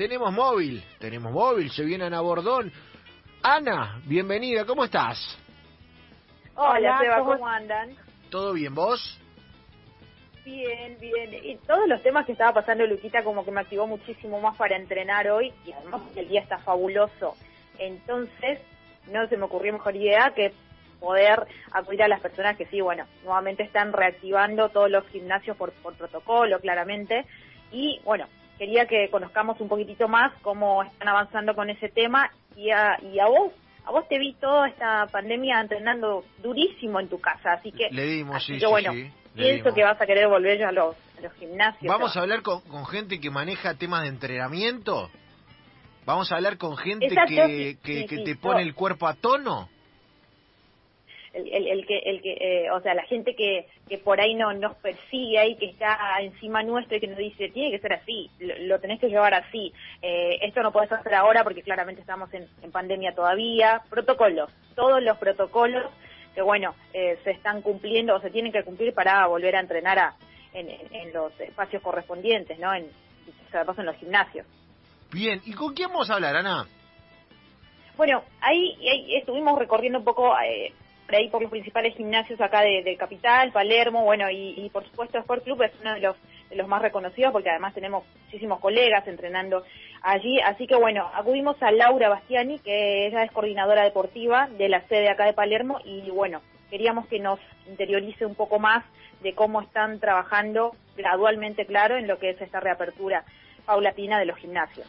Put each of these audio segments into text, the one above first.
tenemos móvil, tenemos móvil, se viene Ana Bordón. Ana, bienvenida, ¿cómo estás? Hola, Seba, ¿cómo, andan? ¿Todo bien, vos? Bien, bien. Y todos los temas que estaba pasando Luquita como que me activó muchísimo más para entrenar hoy y además el día está fabuloso. Entonces, no se me ocurrió mejor idea que poder acudir a las personas que sí, bueno, nuevamente están reactivando todos los gimnasios por, por protocolo, claramente. Y bueno, quería que conozcamos un poquitito más cómo están avanzando con ese tema y a, y a vos. A vos te vi toda esta pandemia entrenando durísimo en tu casa, así que... Le dimos, sí, bueno, pienso que vas a querer volver ya a los, los gimnasios. Vamos a hablar con, con gente que maneja temas de entrenamiento. Vamos a hablar con gente que, que, que te pone el cuerpo a tono el, el, que, el que eh, o sea, la gente que, que por ahí no nos persigue y que está encima nuestro y que nos dice, tiene que ser así, lo, tenés que llevar así, eh, esto no podés hacer ahora porque claramente estamos en, pandemia todavía, protocolos, todos los protocolos que bueno, eh, se están cumpliendo o se tienen que cumplir para volver a entrenar a, en, en, los espacios correspondientes, ¿no? En, en los gimnasios. Bien, ¿y con quién vamos a hablar, Ana? Bueno, ahí, ahí estuvimos recorriendo un poco eh, por ahí por los principales gimnasios acá de, Capital, Palermo, bueno, y, por supuesto Sport Club es uno de los, de los más reconocidos porque además tenemos muchísimos colegas entrenando allí, así que bueno, acudimos a Laura Bastiani, que ella es coordinadora deportiva de la sede acá de Palermo y bueno, queríamos que nos interiorice un poco más de cómo están trabajando gradualmente, claro, en lo que es esta reapertura paulatina de los gimnasios.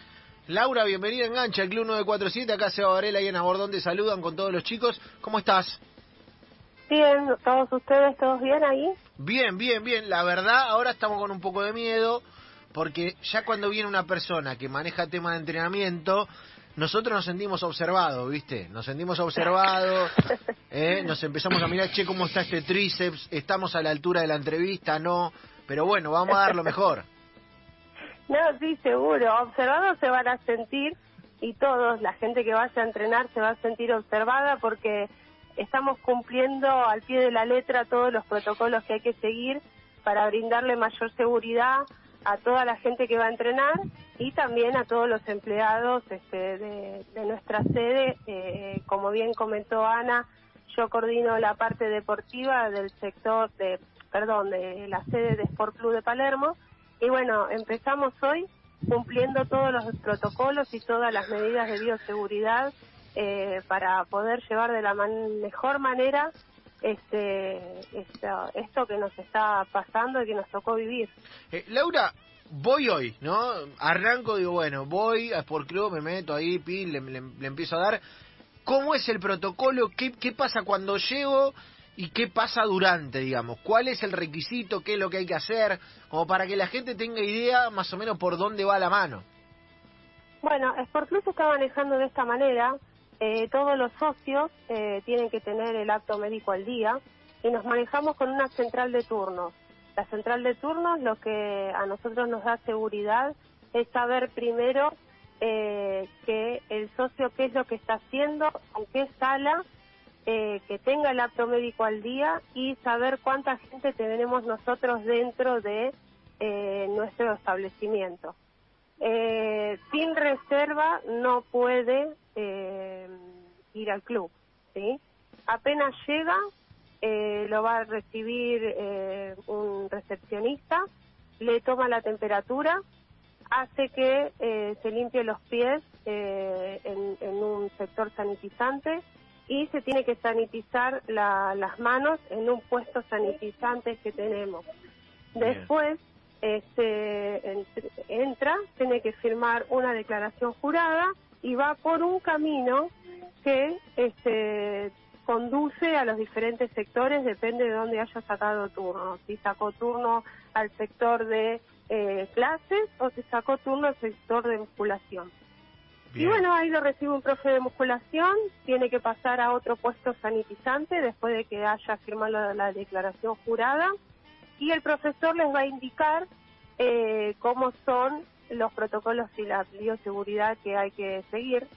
Laura, bienvenida a Engancha, el Club 947, acá Seba Varela y Ana Bordón te saludan con todos los chicos. ¿Cómo estás? Bien, todos ustedes, ¿todos bien ahí? Bien, bien, bien. La verdad, ahora estamos con un poco de miedo, porque ya cuando viene una persona que maneja temas de entrenamiento, nosotros nos sentimos observados, ¿viste? Nos sentimos observados, ¿eh? nos empezamos a mirar, che, ¿cómo está este tríceps? ¿Estamos a la altura de la entrevista? No. Pero bueno, vamos a dar lo mejor. No, sí, seguro. Observados se van a sentir y todos, la gente que vaya a entrenar se va a sentir observada porque estamos cumpliendo al pie de la letra todos los protocolos que hay que seguir para brindarle mayor seguridad a toda la gente que va a entrenar y también a todos los empleados este, de, nuestra sede. Eh, como bien comentó Ana, yo coordino la parte deportiva del sector de, perdón, de la sede de Sport Club de Palermo. Y bueno, empezamos hoy cumpliendo todos los protocolos y todas las medidas de bioseguridad eh, para poder llevar de la mejor manera este, esto, que nos está pasando y que nos tocó vivir. Eh, Laura, voy hoy, ¿no? Arranco, digo, bueno, voy a Sport Club, me meto ahí, pin, le, le, empiezo a dar. ¿Cómo es el protocolo? ¿Qué, ¿Qué pasa cuando llego? ¿Y qué pasa durante, digamos? ¿Cuál es el requisito? ¿Qué es lo que hay que hacer? Como para que la gente tenga idea más o menos por dónde va la mano. Bueno, Sport Club se está manejando de esta manera. Eh, todos los socios eh, tienen que tener el acto médico al día y nos manejamos con una central de turnos. La central de turnos lo que a nosotros nos da seguridad es saber primero eh, que el socio qué es lo que está haciendo, en qué sala, que tenga el acto médico al día y saber cuánta gente tenemos nosotros dentro de nuestro establecimiento. Sin reserva no puede eh, ir al club, ¿sí? Apenas llega, eh, lo va a recibir eh, un recepcionista, le toma la temperatura, hace que eh, se limpie los pies en, un sector sanitizante y se tiene que sanitizar las manos en un puesto sanitizante que tenemos. Después este, entra, tiene que firmar una declaración jurada y va por un camino que este, conduce a los diferentes sectores, depende de dónde haya sacado turno. Si sacó turno al sector de eh, clases o si sacó turno al sector de musculación. Y bueno, ahí lo recibe un profe de musculación, tiene que pasar a otro puesto sanitizante después de que haya firmado la, declaración jurada y el profesor les va a indicar eh, cómo son los protocolos y la bioseguridad que hay que seguir.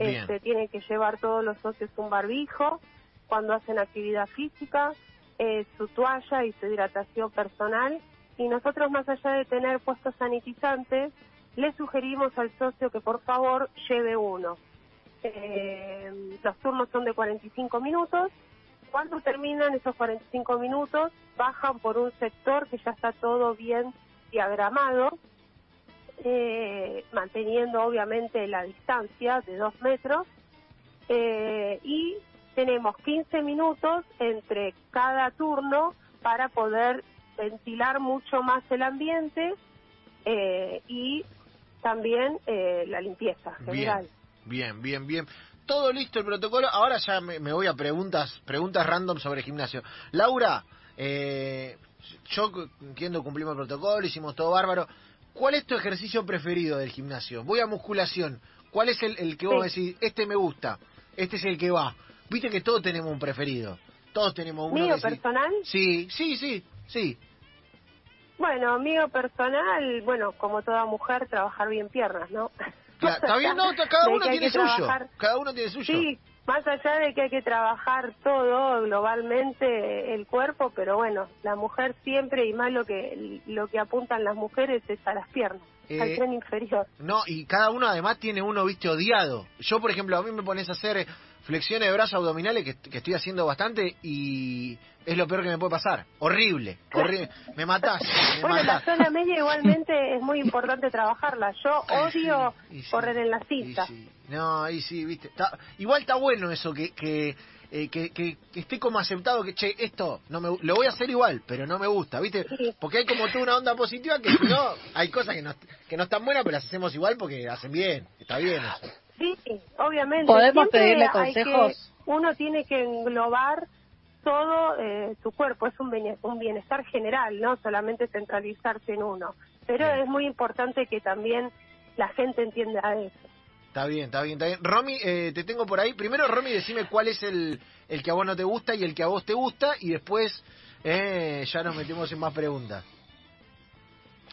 Este, tienen que llevar todos los socios un barbijo cuando hacen actividad física, eh, su toalla y su hidratación personal. Y nosotros, más allá de tener puestos sanitizantes, le sugerimos al socio que por favor lleve uno. Eh, los turnos son de 45 minutos. Cuando terminan esos 45 minutos, bajan por un sector que ya está todo bien diagramado, eh, manteniendo obviamente la distancia de dos metros. Eh, y tenemos 15 minutos entre cada turno para poder ventilar mucho más el ambiente eh, y también eh, la limpieza general. Bien, bien, bien. Todo listo el protocolo. Ahora ya me, me voy a preguntas, preguntas random sobre gimnasio. Laura, eh, yo entiendo, cumplimos el protocolo, hicimos todo bárbaro. ¿Cuál es tu ejercicio preferido del gimnasio? Voy a musculación. ¿Cuál es el, el que vos Sí. decís, este me gusta, este es el que va? Viste que todos tenemos un preferido. Todos tenemos uno ¿Mío que personal? Sí, sí, sí, sí. Bueno, mío personal, bueno, como toda mujer, trabajar bien piernas, ¿no? Está bien, no, cada uno tiene suyo. Cada uno tiene suyo. Sí, más allá de que hay que trabajar todo globalmente el cuerpo, pero bueno, la mujer siempre y más lo que lo que apuntan las mujeres es a las piernas, Eh, al tren inferior. No, y cada uno además tiene uno, viste, odiado. Yo, por ejemplo, a mí me pones a hacer eh, flexiones de brazos abdominales, que, que estoy haciendo bastante, y es lo peor que me puede pasar. Horrible, horrible. Me matás, me Bueno, la zona media igualmente es muy importante trabajarla. Yo odio sí, y sí, correr en la y cinta. sí. No, ahí sí, viste. Está- igual está bueno eso, que, que, eh, que, que- que esté como aceptado que, che, esto no me, lo voy a hacer igual, pero no me gusta, viste. Porque hay como tú una onda positiva que no, hay cosas que no, que no están buenas, pero las hacemos igual porque hacen bien. Está bien eso. Sí, obviamente. ¿Podemos Siempre pedirle que- consejos? uno tiene que englobar todo eh, su cuerpo, es un, bienestar general, no solamente centralizarse en uno. Pero Bien. es muy importante que también la gente entienda eso. Está bien, está bien, está bien. Romy, eh, te tengo por ahí. Primero, Romy, decime cuál es el, el que a vos no te gusta y el que a vos te gusta, y después eh, ya nos metemos en más preguntas.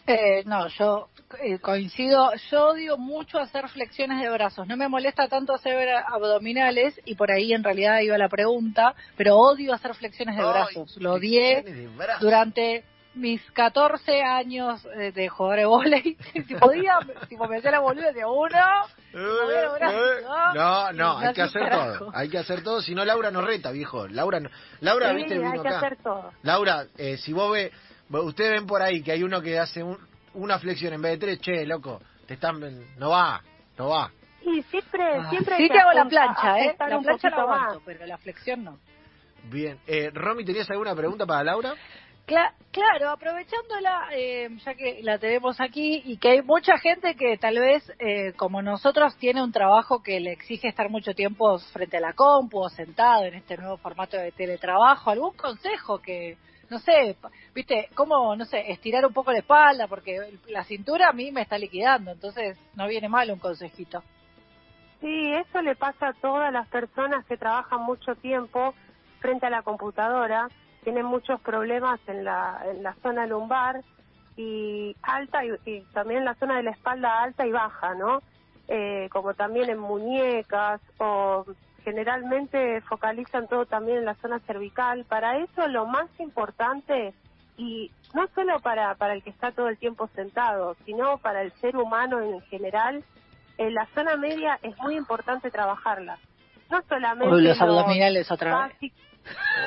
Eh, no, yo eh, coincido. Yo odio mucho hacer flexiones de brazos. No me molesta tanto hacer abdominales y por ahí en realidad iba la pregunta, pero odio hacer flexiones de Ay, brazos. Lo odié brazos. durante mis 14 años eh, de jugar de volei. si podía, tipo, me hacía la boluda de uno. Eh, eh. No, no, hay que hace hacer todo. Hay que hacer todo, si no Laura nos reta, viejo. Laura, no- Laura, Sí, viste, hay que acá. hacer todo. Laura, eh, si vos ve, ustedes ven por ahí que hay uno que hace un- una flexión en vez de tres, che, loco, te están, no va, no va. Y siempre, Ah, siempre sí que te hago la plancha, ¿eh? La plancha la aguanto, pero la flexión no. Bien, eh, Romy, ¿tenías alguna pregunta para Laura? Cla- claro, aprovechándola, eh, ya que la tenemos aquí y que hay mucha gente que tal vez, eh, como nosotros, tiene un trabajo que le exige estar mucho tiempo frente a la compu o sentado en este nuevo formato de teletrabajo, ¿algún consejo que, no sé, viste, cómo, no sé, estirar un poco la espalda? Porque la cintura a mí me está liquidando, entonces no viene mal un consejito. Sí, eso le pasa a todas las personas que trabajan mucho tiempo frente a la computadora, tienen muchos problemas en la, en la zona lumbar y alta y, y también en la zona de la espalda alta y baja, ¿no? Eh, como también en muñecas o generalmente focalizan todo también en la zona cervical. Para eso lo más importante y no solo para, para el que está todo el tiempo sentado, sino para el ser humano en general, en la zona media es muy importante trabajarla. No solamente los los abdominales otra vez.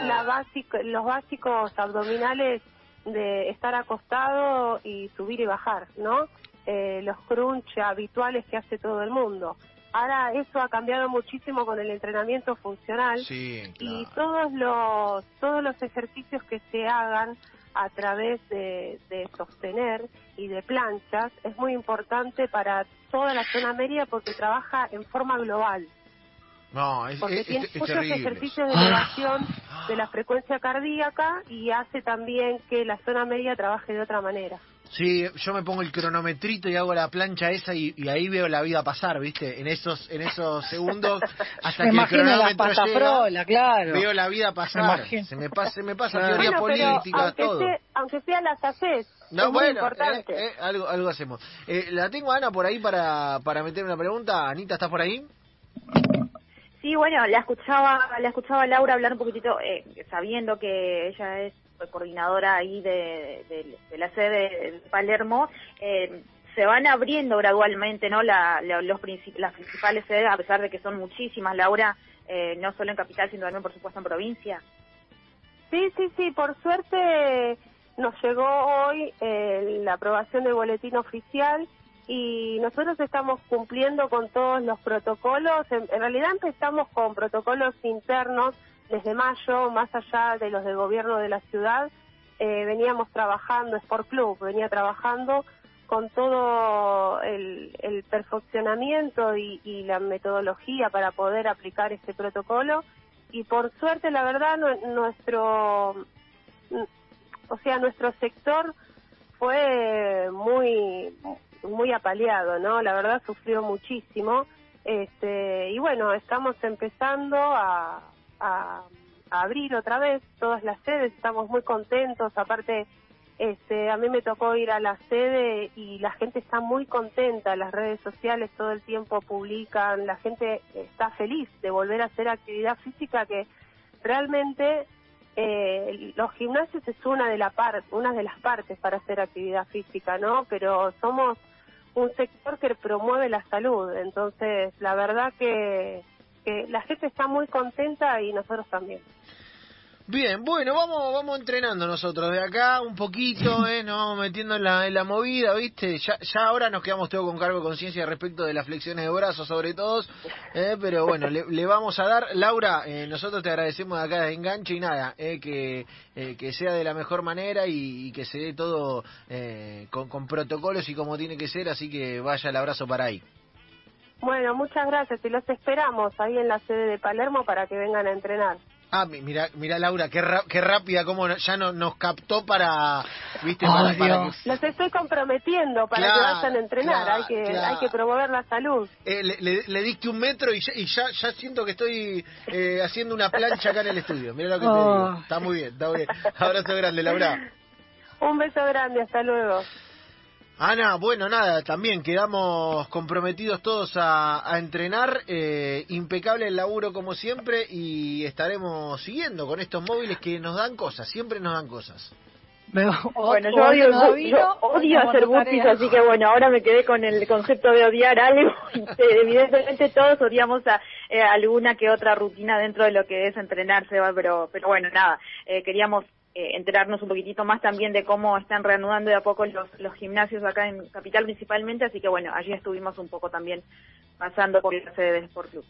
la básico- los básicos abdominales de estar acostado y subir y bajar, ¿no? Eh, los crunch habituales que hace todo el mundo. Ahora eso ha cambiado muchísimo con el entrenamiento funcional Sí, y todos los todos los ejercicios que se hagan a través de, de sostener y de planchas es muy importante para toda la zona media porque trabaja en forma global No, es, porque es- tiene es muchos terrible. ejercicios de elevación de la frecuencia cardíaca y hace también que la zona media trabaje de otra manera. Sí, yo me pongo el cronometrito y hago la plancha esa y, y ahí veo la vida pasar, ¿viste? En esos en esos segundos hasta Me que el imagino la cronómetro llega, claro. veo la vida pasar. imagino. Se me pasa, se me pasa Claro. teoría Bueno, política, aunque, todo. sea, aunque sea las haces, No, es muy bueno, importante. eh, eh, algo, algo hacemos. Eh, la tengo a Ana por ahí para, para meter una pregunta. Anita, ¿estás por ahí? Sí, bueno, la escuchaba, la escuchaba Laura hablar un poquitito, eh, sabiendo que ella es coordinadora ahí de, la sede de Palermo. Eh, se van abriendo gradualmente no la, los las principales sedes a pesar de que son muchísimas Laura eh, no solo en capital sino también por supuesto en provincia sí sí sí por suerte nos llegó hoy eh, la aprobación del boletín oficial y nosotros estamos cumpliendo con todos los protocolos en, realidad empezamos con protocolos internos desde mayo más allá de los del gobierno de la ciudad eh, veníamos trabajando Sport Club venía trabajando con todo el, perfeccionamiento y, la metodología para poder aplicar este protocolo. Y por suerte la verdad nuestro o sea nuestro sector fue muy muy apaleado no la verdad sufrió muchísimo. Este y bueno estamos empezando a, a abrir otra vez todas las sedes. Estamos muy contentos. Aparte este, a mí me tocó ir a la sede y la gente está muy contenta, las redes sociales todo el tiempo publican, la gente está feliz de volver a hacer actividad física que realmente eh, los gimnasios es una de la una de las partes para hacer actividad física, ¿no? Pero somos un sector que promueve la salud, entonces la verdad que, que la gente está muy contenta y nosotros también. Bien, bueno, vamos vamos entrenando nosotros de acá un poquito, ¿eh? Nos vamos metiendo en la, en la movida, ¿viste? Ya, ya ahora nos quedamos todos con cargo de conciencia respecto de las flexiones de brazos, sobre todo, ¿eh? Pero bueno, le, vamos a dar. Laura, eh, nosotros te agradecemos de acá de enganche y nada, ¿eh? que, eh, que sea de la mejor manera y, que se dé todo eh, con, con protocolos y como tiene que ser, así que vaya el abrazo para ahí. Bueno, muchas gracias y los esperamos ahí en la sede de Palermo para que vengan a entrenar. Ah, mira, mira Laura, qué, qué rápida como ya no, nos captó para, viste, Los estoy comprometiendo para que vayan a entrenar, hay que hay que promover la salud. Eh, le, diste un metro y ya, y ya, ya siento que estoy eh, haciendo una plancha acá en el estudio. Mira lo que te digo. Está muy bien, está muy bien. Abrazo grande, Laura. Un beso grande, hasta luego. Ana, bueno, nada, también quedamos comprometidos todos a, entrenar, eh, impecable el laburo como siempre y estaremos siguiendo con estos móviles que nos dan cosas, siempre nos dan cosas. bueno, yo odio, hacer burpees, así que bueno, ahora me quedé con el concepto de odiar algo. Evidentemente todos odiamos a eh, alguna que otra rutina dentro de lo que es entrenarse, pero, pero bueno, nada, eh, queríamos eh, enterarnos un poquitito más también de cómo están reanudando de a poco los, los gimnasios acá en Capital principalmente, así que bueno, allí estuvimos un poco también pasando por la sede del Sport Club.